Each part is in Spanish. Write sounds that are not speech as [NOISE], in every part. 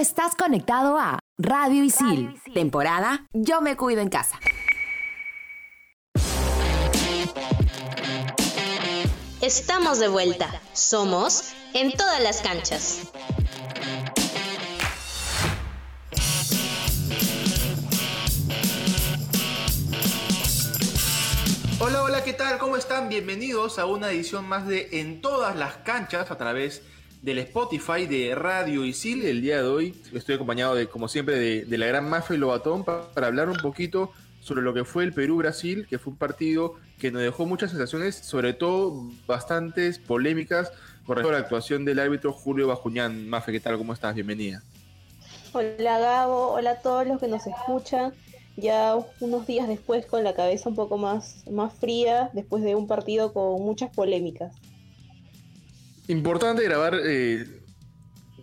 estás conectado a Radio Isil, temporada Yo me cuido en casa. Estamos de vuelta. Somos en todas las canchas. Hola, hola, ¿qué tal? ¿Cómo están? Bienvenidos a una edición más de En todas las canchas a través del Spotify de Radio Isil. El día de hoy estoy acompañado de, como siempre, de, la gran Mafia y Lobatón para, hablar un poquito sobre lo que fue el Perú-Brasil, que fue un partido que nos dejó muchas sensaciones, sobre todo bastantes polémicas con respecto a la actuación del árbitro Julio Bajuñán. Mafia, ¿qué tal? ¿Cómo estás? Bienvenida. Hola Gabo, hola a todos los que nos escuchan. Ya unos días después con la cabeza un poco más, más fría, después de un partido con muchas polémicas. Importante grabar eh,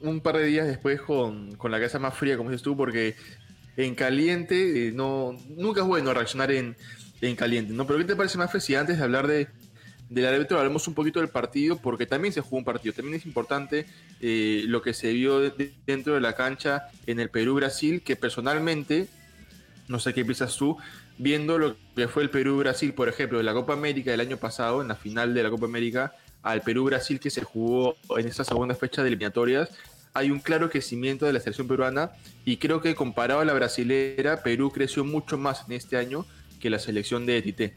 un par de días después con, la cabeza más fría, como dices tú, porque en caliente eh, no nunca es bueno reaccionar en, caliente, ¿no? Pero ¿qué te parece más si antes de hablar de, del árbitro hablemos un poquito del partido? Porque también se jugó un partido, también es importante eh, lo que se vio dentro de la cancha en el Perú-Brasil, que personalmente, no sé qué piensas tú, viendo lo que fue el Perú-Brasil, por ejemplo, de la Copa América del año pasado, en la final de la Copa América, al Perú-Brasil que se jugó en esta segunda fecha de eliminatorias, hay un claro crecimiento de la selección peruana y creo que comparado a la brasilera, Perú creció mucho más en este año que la selección de Tite.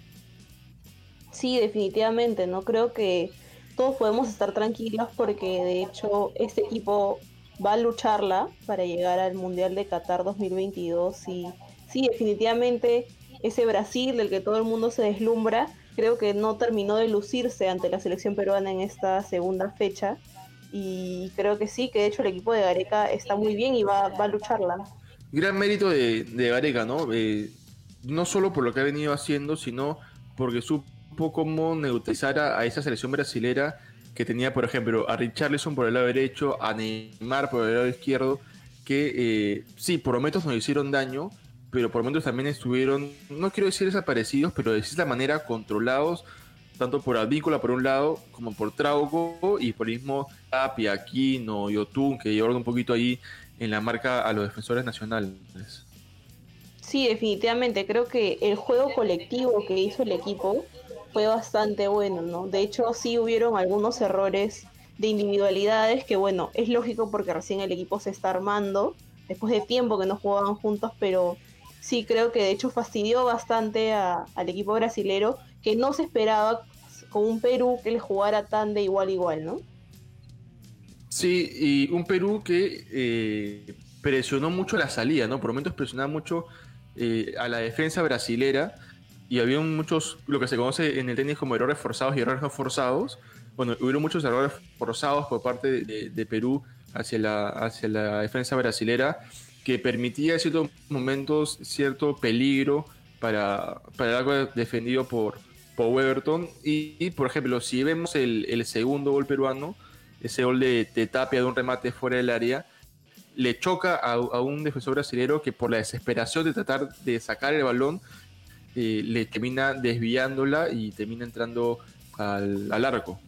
Sí, definitivamente, no creo que todos podemos estar tranquilos porque de hecho este equipo va a lucharla para llegar al Mundial de Qatar 2022 y sí, definitivamente ese Brasil del que todo el mundo se deslumbra creo que no terminó de lucirse ante la selección peruana en esta segunda fecha. Y creo que sí, que de hecho el equipo de Gareca está muy bien y va, a lucharla. Gran mérito de, Gareca, ¿no? Eh, no solo por lo que ha venido haciendo, sino porque supo cómo neutralizar a, esa selección brasilera que tenía, por ejemplo, a Richarlison por el lado derecho, a Neymar por el lado izquierdo, que eh, sí, por momentos nos hicieron daño, pero por momentos también estuvieron, no quiero decir desaparecidos, pero de cierta manera controlados, tanto por Advícola por un lado, como por Trauco y por el mismo Tapia, Aquino y Otún, que llevaron un poquito ahí en la marca a los defensores nacionales. Sí, definitivamente, creo que el juego colectivo que hizo el equipo fue bastante bueno, ¿no? De hecho, sí hubieron algunos errores de individualidades que, bueno, es lógico porque recién el equipo se está armando, después de tiempo que no jugaban juntos, pero sí creo que de hecho fastidió bastante al equipo brasilero que no se esperaba con un Perú que le jugara tan de igual a igual, ¿no? Sí, y un Perú que eh, presionó mucho la salida, ¿no? Por momentos presionaba mucho eh, a la defensa brasilera y había muchos, lo que se conoce en el tenis como errores forzados y errores no forzados. Bueno, hubieron muchos errores forzados por parte de, Perú hacia la, hacia la defensa brasilera que permitía en ciertos momentos cierto peligro para, para el algo defendido por, por Weberton. Y, por ejemplo, si vemos el, segundo gol peruano, ese gol de, Tapia de un remate fuera del área, le choca a, un defensor brasileño que por la desesperación de tratar de sacar el balón, eh, le termina desviándola y termina entrando al, al arco.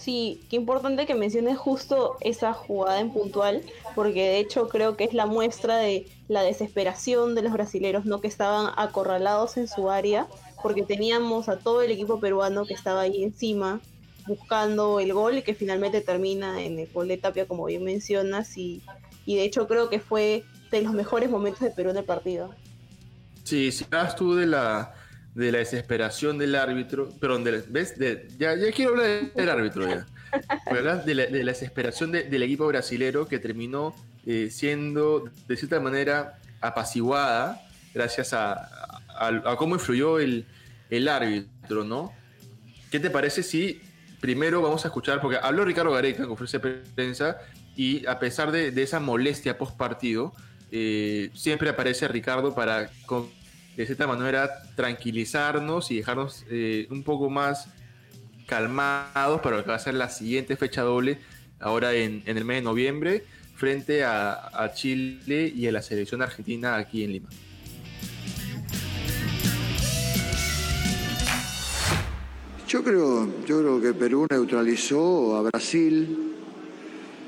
Sí, qué importante que menciones justo esa jugada en puntual, porque de hecho creo que es la muestra de la desesperación de los brasileros, ¿no? Que estaban acorralados en su área, porque teníamos a todo el equipo peruano que estaba ahí encima buscando el gol y que finalmente termina en el gol de Tapia, como bien mencionas, y, y de hecho creo que fue de los mejores momentos de Perú en el partido. Sí, si hablas tú de la de la desesperación del árbitro, pero ¿ves? ya, ya quiero hablar del árbitro ya. [LAUGHS] de la, de la desesperación del equipo brasilero que terminó eh, siendo de cierta manera apaciguada gracias a, a, cómo influyó el, el, árbitro, ¿no? ¿Qué te parece si primero vamos a escuchar, porque habló Ricardo Gareca en conferencia de prensa y a pesar de, de esa molestia post partido, eh, siempre aparece Ricardo para de cierta manera tranquilizarnos y dejarnos eh, un poco más calmados para lo que va a ser la siguiente fecha doble, ahora en, el mes de noviembre, frente a, Chile y a la selección argentina aquí en Lima. Yo creo, yo creo que Perú neutralizó a Brasil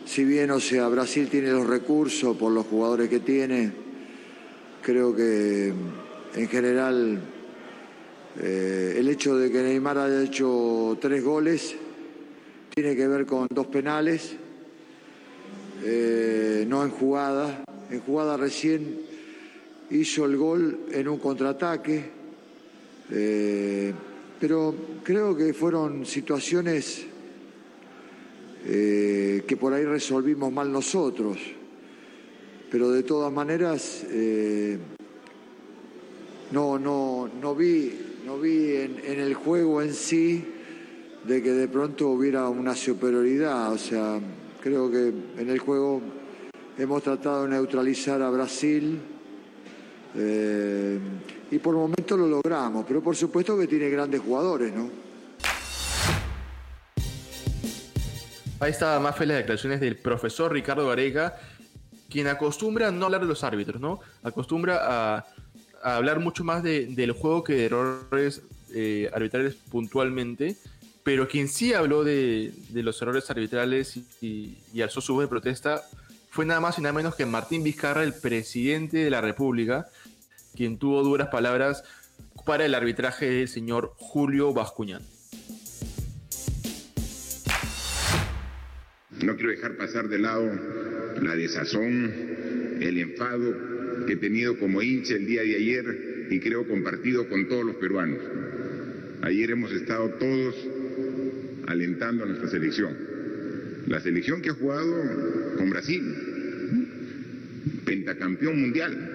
si bien, o sea, Brasil tiene los recursos por los jugadores que tiene, creo que en general eh, el hecho de que Neymar haya hecho tres goles tiene que ver con dos penales, eh, no en jugada. En jugada recién hizo el gol en un contraataque, eh, pero creo que fueron situaciones que por ahí resolvimos mal nosotros. Pero de todas maneras, no, no, no vi no vi en, el juego en sí de que de pronto hubiera una superioridad. O sea, creo que en el juego hemos tratado de neutralizar a Brasil eh, y por momento lo logramos, pero por supuesto que tiene grandes jugadores, ¿no? Ahí está más fe las declaraciones del profesor Ricardo Gareca, quien acostumbra no hablar de los árbitros, ¿no? Acostumbra a hablar mucho más del juego que de errores eh, arbitrales puntualmente, pero quien sí habló de, los errores arbitrales y, alzó su voz de protesta fue nada más y nada menos que Martín Vizcarra, el presidente de la República, quien tuvo duras palabras para el arbitraje del señor Julio Bascuñán. No quiero dejar pasar de lado la desazón, el enfado que he tenido como hincha el día de ayer y creo compartido con todos los peruanos. Ayer hemos estado todos alentando a nuestra selección. La selección que ha jugado con Brasil, pentacampeón mundial.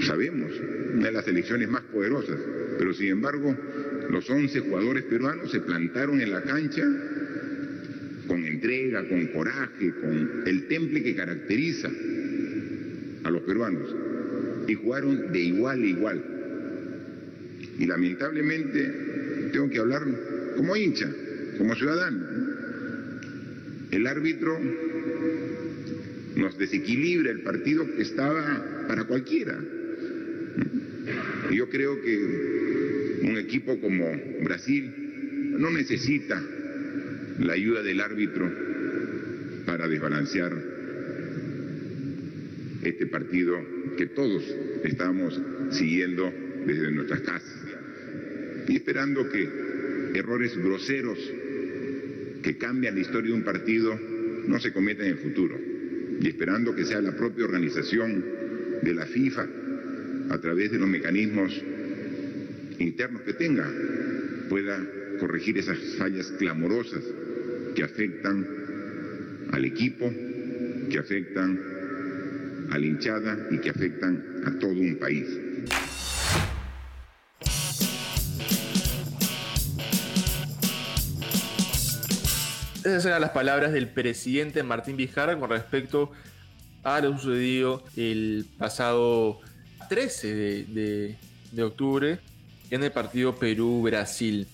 Sabemos, una de las selecciones más poderosas, pero sin embargo los 11 jugadores peruanos se plantaron en la cancha con entrega, con coraje, con el temple que caracteriza a los peruanos y jugaron de igual a igual. Y lamentablemente tengo que hablar como hincha, como ciudadano. El árbitro nos desequilibra el partido que estaba para cualquiera. Yo creo que un equipo como Brasil no necesita la ayuda del árbitro para desbalancear este partido que todos estamos siguiendo desde nuestras casas. Y esperando que errores groseros que cambian la historia de un partido no se cometan en el futuro. Y esperando que sea la propia organización de la FIFA a través de los mecanismos internos que tenga pueda corregir esas fallas clamorosas que afectan al equipo, que afectan a hinchada y que afectan a todo un país. Esas eran las palabras del presidente Martín Vizcarra con respecto a lo sucedido el pasado 13 de, octubre en el partido Perú-Brasil.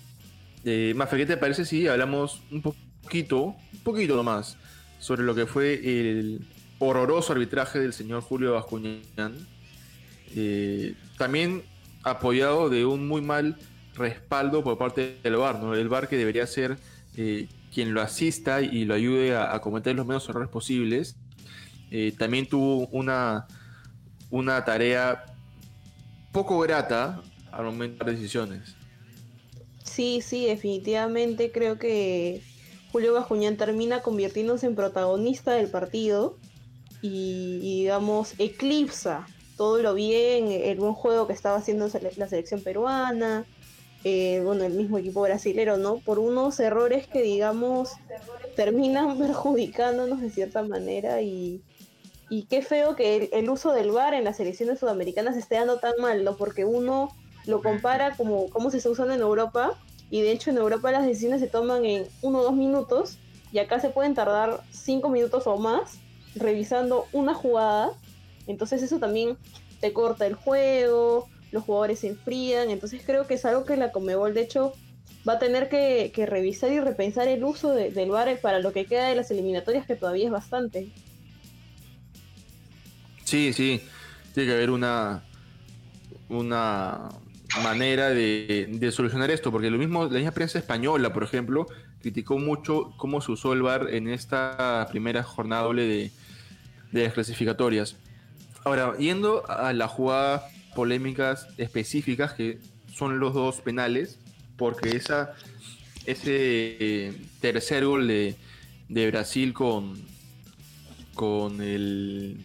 Eh, ¿qué te parece si hablamos un poquito, un poquito nomás, sobre lo que fue el, horroroso arbitraje del señor Julio Bascuñán, eh, también apoyado de un muy mal respaldo por parte del VAR, ¿no? El VAR que debería ser eh, quien lo asista y lo ayude a, cometer los menos errores posibles. Eh, también tuvo una, una tarea poco grata al momento de decisiones. Sí, sí, definitivamente creo que Julio Bascuñán termina convirtiéndose en protagonista del partido y, digamos, eclipsa todo lo bien, el buen juego que estaba haciendo la selección peruana, eh, bueno, el mismo equipo brasilero, ¿no? Por unos errores que, digamos, terminan [LAUGHS] perjudicándonos de cierta manera y, y qué feo que el, uso del VAR en las selecciones sudamericanas esté dando tan mal, ¿no? Porque uno lo compara como cómo se está usando en Europa y de hecho en Europa las decisiones se toman en uno o dos minutos y acá se pueden tardar cinco minutos o más revisando una jugada, entonces eso también te corta el juego, los jugadores se enfrían, entonces creo que es algo que la Comebol de hecho va a tener que, revisar y repensar el uso del VAR para lo que queda de las eliminatorias, que todavía es bastante. Sí, sí, tiene que haber una, una manera de, solucionar esto, porque lo mismo, la misma prensa española, por ejemplo, criticó mucho cómo se usó el VAR en esta primera jornada doble de, de las clasificatorias. Ahora, yendo a las jugadas polémicas específicas, que son los dos penales, porque esa, ese eh, tercer gol de, de Brasil con, con el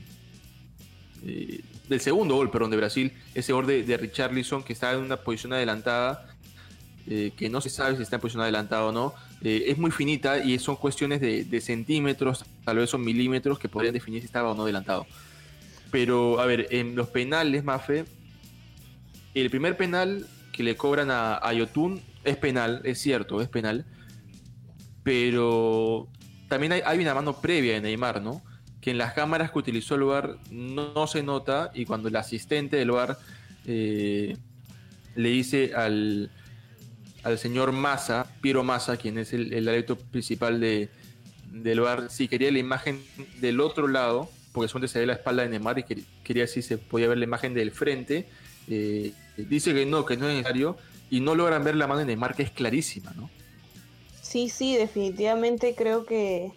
eh, del segundo gol, perdón, de Brasil, ese gol de, de Richarlison que está en una posición adelantada, eh, que no se sabe si está en posición adelantada o no, eh, es muy finita y son cuestiones de, de, centímetros, tal vez son milímetros que podrían definir si estaba o no adelantado. Pero, a ver, en los penales, Mafe, el primer penal que le cobran a, a Yotun es penal, es cierto, es penal. Pero también hay, una mano previa de Neymar, ¿no? Que en las cámaras que utilizó el VAR no, se nota y cuando el asistente del VAR eh, le dice al, al señor Massa, Piero Massa, quien es el, el principal de, del VAR, si quería la imagen del otro lado, porque donde se ve la espalda de Neymar y quería si se podía ver la imagen del frente, eh, dice que no, que no es necesario y no logran ver la mano de Neymar que es clarísima, ¿no? Sí, sí, definitivamente creo que,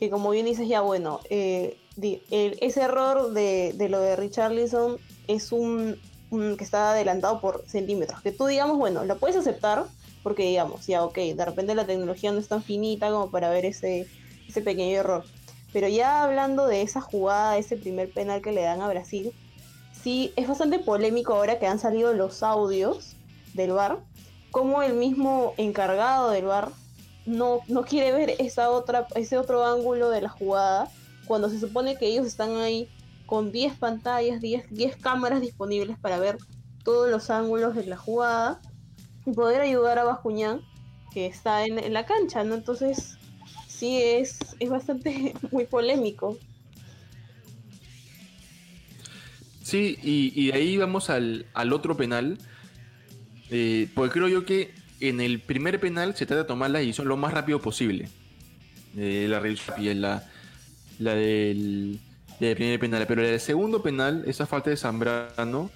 que como bien dices ya, bueno, eh, el, ese error de, de, lo de Richarlison es un, que está adelantado por centímetros, que tú digamos, bueno, lo puedes aceptar porque digamos, ya, ok, de repente la tecnología no es tan finita como para ver ese, ese pequeño error. Pero ya hablando de esa jugada, ese primer penal que le dan a Brasil, sí es bastante polémico ahora que han salido los audios del VAR, como el mismo encargado del VAR no, no quiere ver esa otra, ese otro ángulo de la jugada, cuando se supone que ellos están ahí con 10 pantallas, 10, 10 cámaras disponibles para ver todos los ángulos de la jugada y poder ayudar a Bascuñán, que está en, la cancha, ¿no? Entonces, sí es, es bastante [LAUGHS] muy polémico. Sí, y, y ahí vamos al, al otro penal, eh, porque creo yo que en el primer penal se trata de tomar la decisión lo más rápido posible. Eh, la la, la del, del primer penal, pero el segundo penal, esa falta de Zambrano,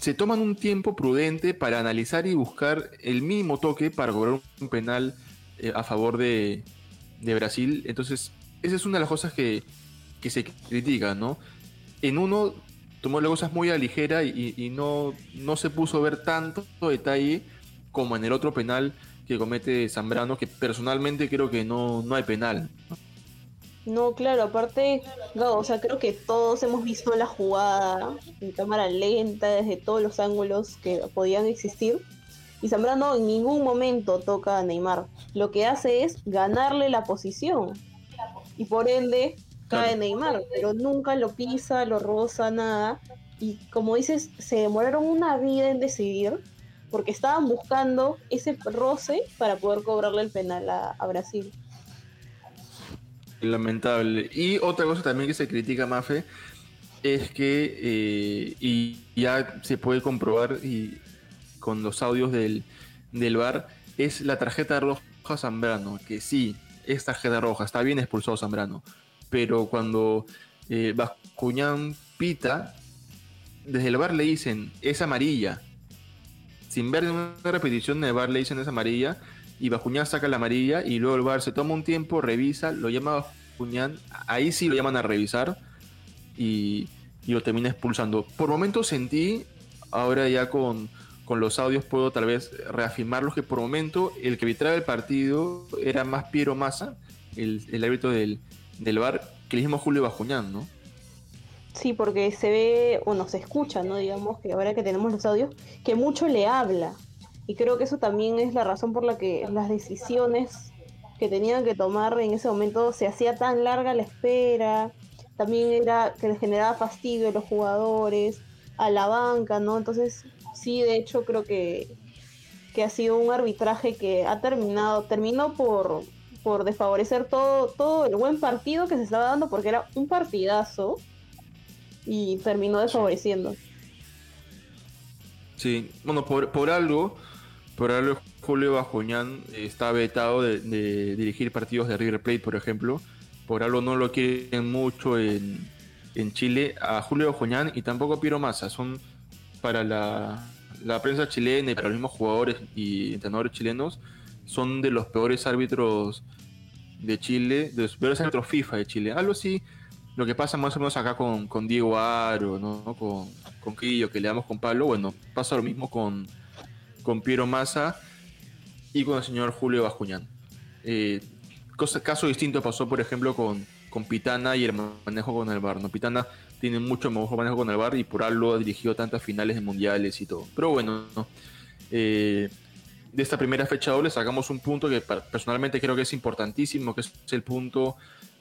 se toman un tiempo prudente para analizar y buscar el mínimo toque para cobrar un penal eh, a favor de, de Brasil. Entonces, esa es una de las cosas que, que se critica, ¿no? En uno tomó las cosas muy a ligera y, no, no se puso a ver tanto detalle como en el otro penal que comete Zambrano, que personalmente creo que no, no hay penal. Claro, aparte, no, o sea, creo que todos hemos visto la jugada en cámara lenta, desde todos los ángulos que podían existir. Y Zambrano en ningún momento toca a Neymar. Lo que hace es ganarle la posición. Y por ende cae claro. Neymar, pero nunca lo pisa, lo roza, nada. Y como dices, se demoraron una vida en decidir porque estaban buscando ese roce para poder cobrarle el penal a, a Brasil. Lamentable. Y otra cosa también que se critica, Mafe, es que, eh, y ya se puede comprobar y con los audios del, del bar, es la tarjeta roja Zambrano, que sí, es tarjeta roja, está bien expulsado Zambrano, pero cuando eh, Bascuñán pita, desde el bar le dicen, es amarilla. Sin ver una repetición del bar le dicen es amarilla, y Bascuñán saca la amarilla y luego el VAR se toma un tiempo, revisa, lo llama a Bascuñán, ahí sí lo llaman a revisar y, lo termina expulsando. Por momentos sentí, ahora ya con, con los audios puedo tal vez reafirmarlo, que por momento el que arbitraba el partido era más Piero Massa, el, el árbitro del, del VAR, que el mismo Julio Bascuñán, ¿no? Sí, porque se ve o no se escucha, ¿no? Digamos que ahora que tenemos los audios, que mucho le habla y creo que eso también es la razón por la que las decisiones que tenían que tomar en ese momento se hacía tan larga la espera, también era que les generaba fastidio a los jugadores, a la banca, ¿no? Entonces, sí, de hecho creo que, que ha sido un arbitraje que ha terminado, terminó por, por desfavorecer todo, todo el buen partido que se estaba dando, porque era un partidazo y terminó desfavoreciendo. Sí, bueno, por, por algo por algo Julio Bascuñán está vetado de, de, dirigir partidos de River Plate, por ejemplo. Por algo no lo quieren mucho en, en Chile a Julio Bascuñán y tampoco a Piero Massa. Son para la, la, prensa chilena y para los mismos jugadores y entrenadores chilenos, son de los peores árbitros de Chile, de los peores árbitros FIFA de Chile. Algo así, lo que pasa más o menos acá con, con Diego Aro, ¿no? con, con Quillo, que le damos con Pablo, bueno, pasa lo mismo con, con Piero Massa y con el señor Julio Bascuñán. Eh, caso distinto pasó, por ejemplo, con, con Pitana y el manejo con el bar. ¿no? Pitana tiene mucho mejor manejo con el bar y por algo ha dirigido tantas finales de mundiales y todo. Pero bueno, eh, de esta primera fecha doble sacamos un punto que personalmente creo que es importantísimo, que es el punto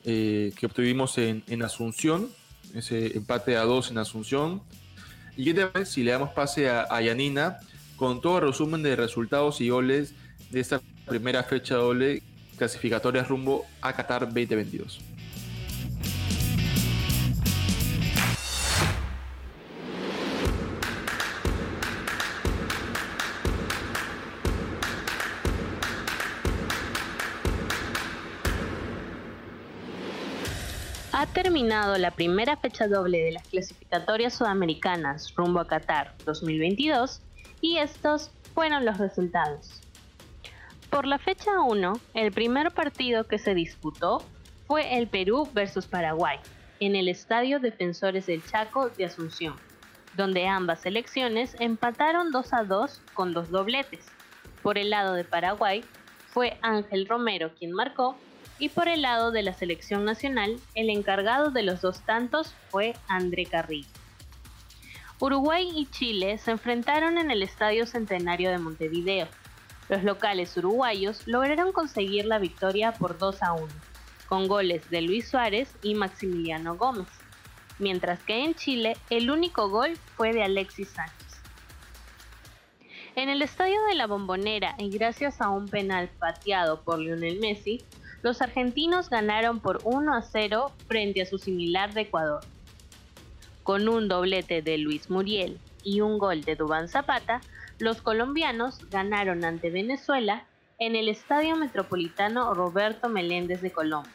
eh, que obtuvimos en, Asunción, ese empate a dos en Asunción. Y si le damos pase a Yanina con todo resumen de resultados y goles de esta primera fecha doble clasificatoria rumbo a Qatar 2022. Ha terminado la primera fecha doble de las clasificatorias sudamericanas rumbo a Qatar 2022 y estos fueron los resultados. Por la fecha 1, el primer partido que se disputó fue el Perú versus Paraguay, en el Estadio Defensores del Chaco de Asunción, donde ambas selecciones empataron 2 a 2 con dos dobletes. Por el lado de Paraguay fue Ángel Romero quien marcó y por el lado de la selección nacional el encargado de los dos tantos fue André Carrillo. Uruguay y Chile se enfrentaron en el Estadio Centenario de Montevideo, los locales uruguayos lograron conseguir la victoria por 2 a 1, con goles de Luis Suárez y Maximiliano Gómez, mientras que en Chile el único gol fue de Alexis Sánchez. En el estadio de la Bombonera y gracias a un penal pateado por Lionel Messi, los argentinos ganaron por 1 a 0 frente a su similar de Ecuador. Con un doblete de Luis Muriel y un gol de Dubán Zapata, los colombianos ganaron ante Venezuela en el Estadio Metropolitano Roberto Meléndez de Colombia,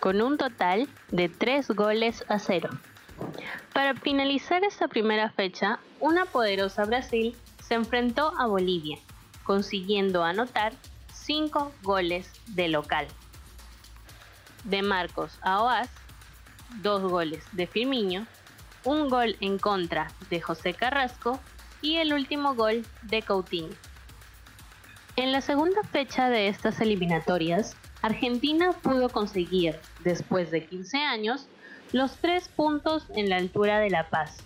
con un total de 3 goles a 0. Para finalizar esta primera fecha, una poderosa Brasil se enfrentó a Bolivia, consiguiendo anotar 5 goles de local. De Marcos a 2 goles de Firmino, un gol en contra de José Carrasco y el último gol de Coutinho. En la segunda fecha de estas eliminatorias, Argentina pudo conseguir, después de 15 años, los tres puntos en la altura de La Paz,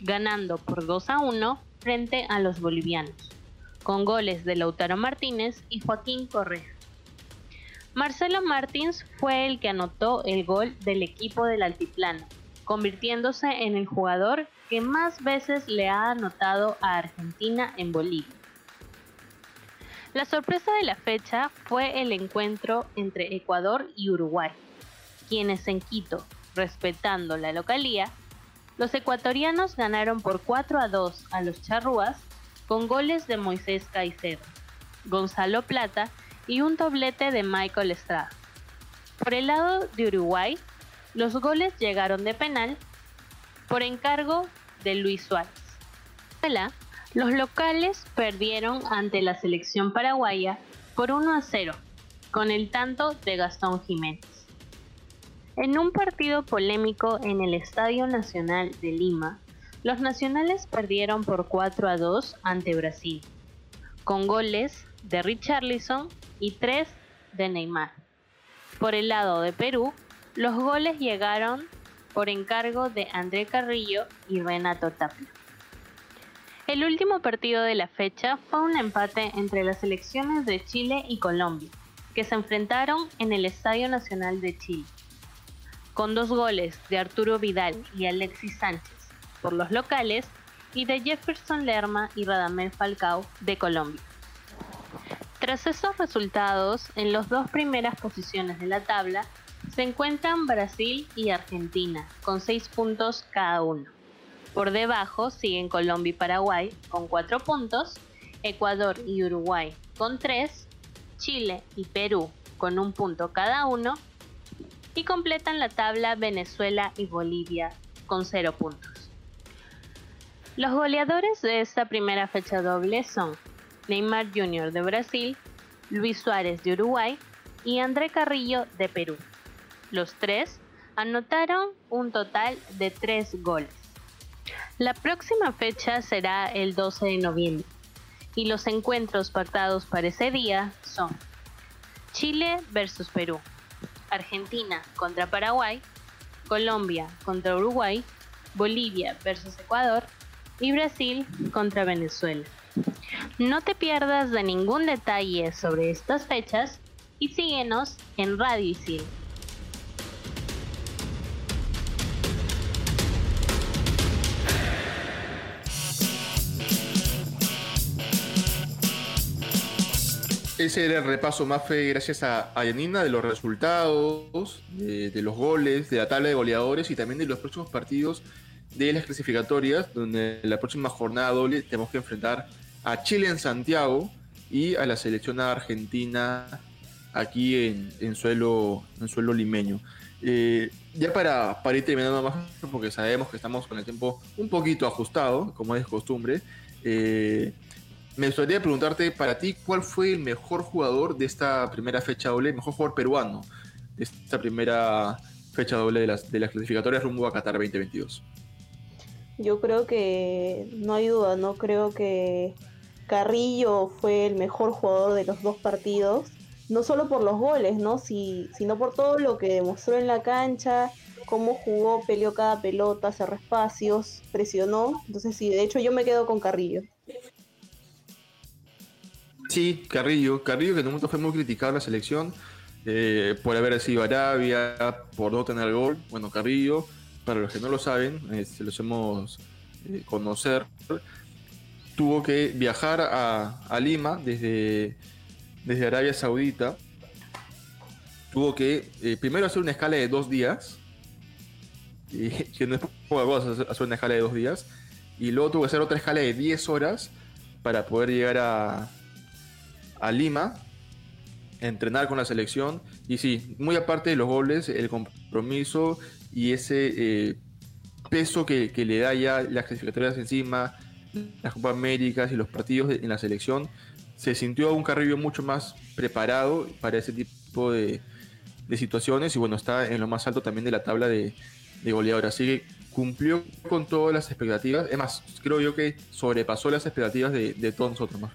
ganando por 2 a 1 frente a los bolivianos, con goles de Lautaro Martínez y Joaquín Correa. Marcelo Martins fue el que anotó el gol del equipo del Altiplano, convirtiéndose en el jugador que más veces le ha anotado a Argentina en Bolivia. La sorpresa de la fecha fue el encuentro entre Ecuador y Uruguay, quienes en Quito, respetando la localía, los ecuatorianos ganaron por 4 a 2 a los charrúas con goles de Moisés Caicedo, Gonzalo Plata y un doblete de Michael Estrada. Por el lado de Uruguay, los goles llegaron de penal por encargo de Luis Suárez. Los locales perdieron ante la selección paraguaya por 1 a 0 con el tanto de Gastón Jiménez. En un partido polémico en el Estadio Nacional de Lima, los nacionales perdieron por 4 a 2 ante Brasil, con goles de Richarlison y 3 de Neymar. Por el lado de Perú, los goles llegaron por encargo de André Carrillo y Renato Tapia. El último partido de la fecha fue un empate entre las selecciones de Chile y Colombia, que se enfrentaron en el Estadio Nacional de Chile, con dos goles de Arturo Vidal y Alexis Sánchez por los locales y de Jefferson Lerma y Radamel Falcao de Colombia. Tras esos resultados, en las dos primeras posiciones de la tabla se encuentran Brasil y Argentina, con 6 puntos cada uno. Por debajo siguen Colombia y Paraguay, con 4 puntos, Ecuador y Uruguay, con 3, Chile y Perú, con un punto cada uno, y completan la tabla Venezuela y Bolivia, con 0 puntos. Los goleadores de esta primera fecha doble son Neymar Jr. de Brasil, Luis Suárez de Uruguay y André Carrillo de Perú. Los tres anotaron un total de tres goles. La próxima fecha será el 12 de noviembre y los encuentros pactados para ese día son Chile versus Perú, Argentina contra Paraguay, Colombia contra Uruguay, Bolivia versus Ecuador y Brasil contra Venezuela. No te pierdas de ningún detalle sobre estas fechas y síguenos en Radio Isil. Ese era el repaso más fe gracias a, a Yanina de los resultados, de, los goles, de la tabla de goleadores y también de los próximos partidos de las clasificatorias, donde la próxima jornada doble tenemos que enfrentar a Chile en Santiago y a la selección argentina aquí en, en suelo, en suelo limeño. Eh, ya para, para ir terminando más, porque sabemos que estamos con el tiempo un poquito ajustado, como es costumbre, eh, me gustaría preguntarte para ti cuál fue el mejor jugador de esta primera fecha doble, mejor jugador peruano de esta primera fecha doble de las, de las clasificatorias rumbo a Qatar 2022. Yo creo que no hay duda, no creo que Carrillo fue el mejor jugador de los dos partidos, no solo por los goles, ¿no? Si, sino por todo lo que demostró en la cancha, cómo jugó, peleó cada pelota, cerró espacios, presionó. Entonces sí, de hecho yo me quedo con Carrillo. Sí, Carrillo. Carrillo que en un momento fue muy criticado la selección eh, por haber sido Arabia, por no tener gol. Bueno, Carrillo, para los que no lo saben, se los hemos eh, conocer, tuvo que viajar a, Lima desde, desde Arabia Saudita. Tuvo que eh, primero hacer una escala de dos días, y, [LAUGHS] que hacer una escala de dos días, y luego tuvo que hacer otra escala de 10 horas para poder llegar a, a Lima, entrenar con la selección. Y sí, muy aparte de los goles, el compromiso y ese eh, peso que, le da ya las clasificatorias encima, las Copa Américas y los partidos en la selección, se sintió un Carrillo mucho más preparado para ese tipo de, situaciones y bueno, está en lo más alto también de la tabla de, de goleadores. Así que cumplió con todas las expectativas. Es más, creo yo que sobrepasó las expectativas de, de todos nosotros más.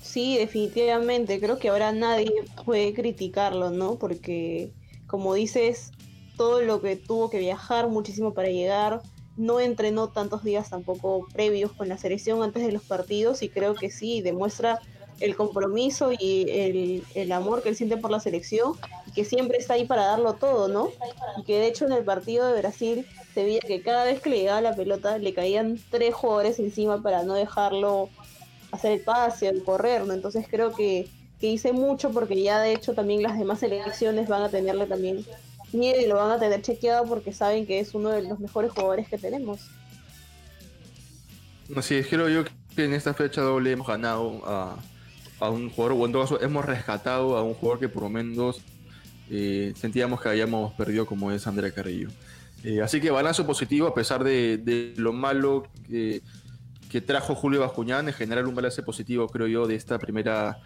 Sí, definitivamente. Creo que ahora nadie puede criticarlo, ¿no? Porque, como dices, todo lo que tuvo que viajar muchísimo para llegar, no entrenó tantos días tampoco previos con la selección antes de los partidos y creo que sí, demuestra el compromiso y el, el, amor que él siente por la selección y que siempre está ahí para darlo todo, ¿no? Y que de hecho en el partido de Brasil se veía que cada vez que le llegaba la pelota le caían tres jugadores encima para no dejarlo hacer el pase, el correr, ¿no? Entonces creo que, que hice mucho porque ya de hecho también las demás selecciones van a tenerle también y lo van a tener chequeado porque saben que es uno de los mejores jugadores que tenemos. Así es, creo yo que en esta fecha doble hemos ganado a, a un jugador, o en todo caso hemos rescatado a un jugador que por lo menos eh, sentíamos que habíamos perdido como es Andrea Carrillo. Eh, así que balance positivo a pesar de, de lo malo que, que, trajo Julio Bascuñán, en general un balance positivo creo yo de esta primera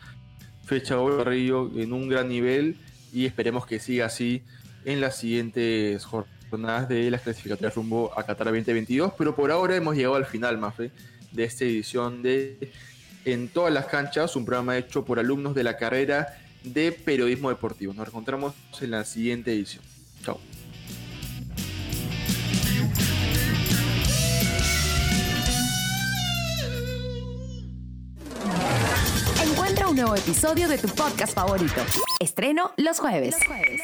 fecha doble Carrillo en un gran nivel y esperemos que siga así en las siguientes jornadas de las clasificatorias rumbo a Qatar 2022. Pero por ahora hemos llegado al final, Mafe, de esta edición de En todas las canchas, un programa hecho por alumnos de la carrera de periodismo deportivo. Nos encontramos en la siguiente edición. Chao. Encuentra un nuevo episodio de tu podcast favorito. Estreno los jueves. Los jueves.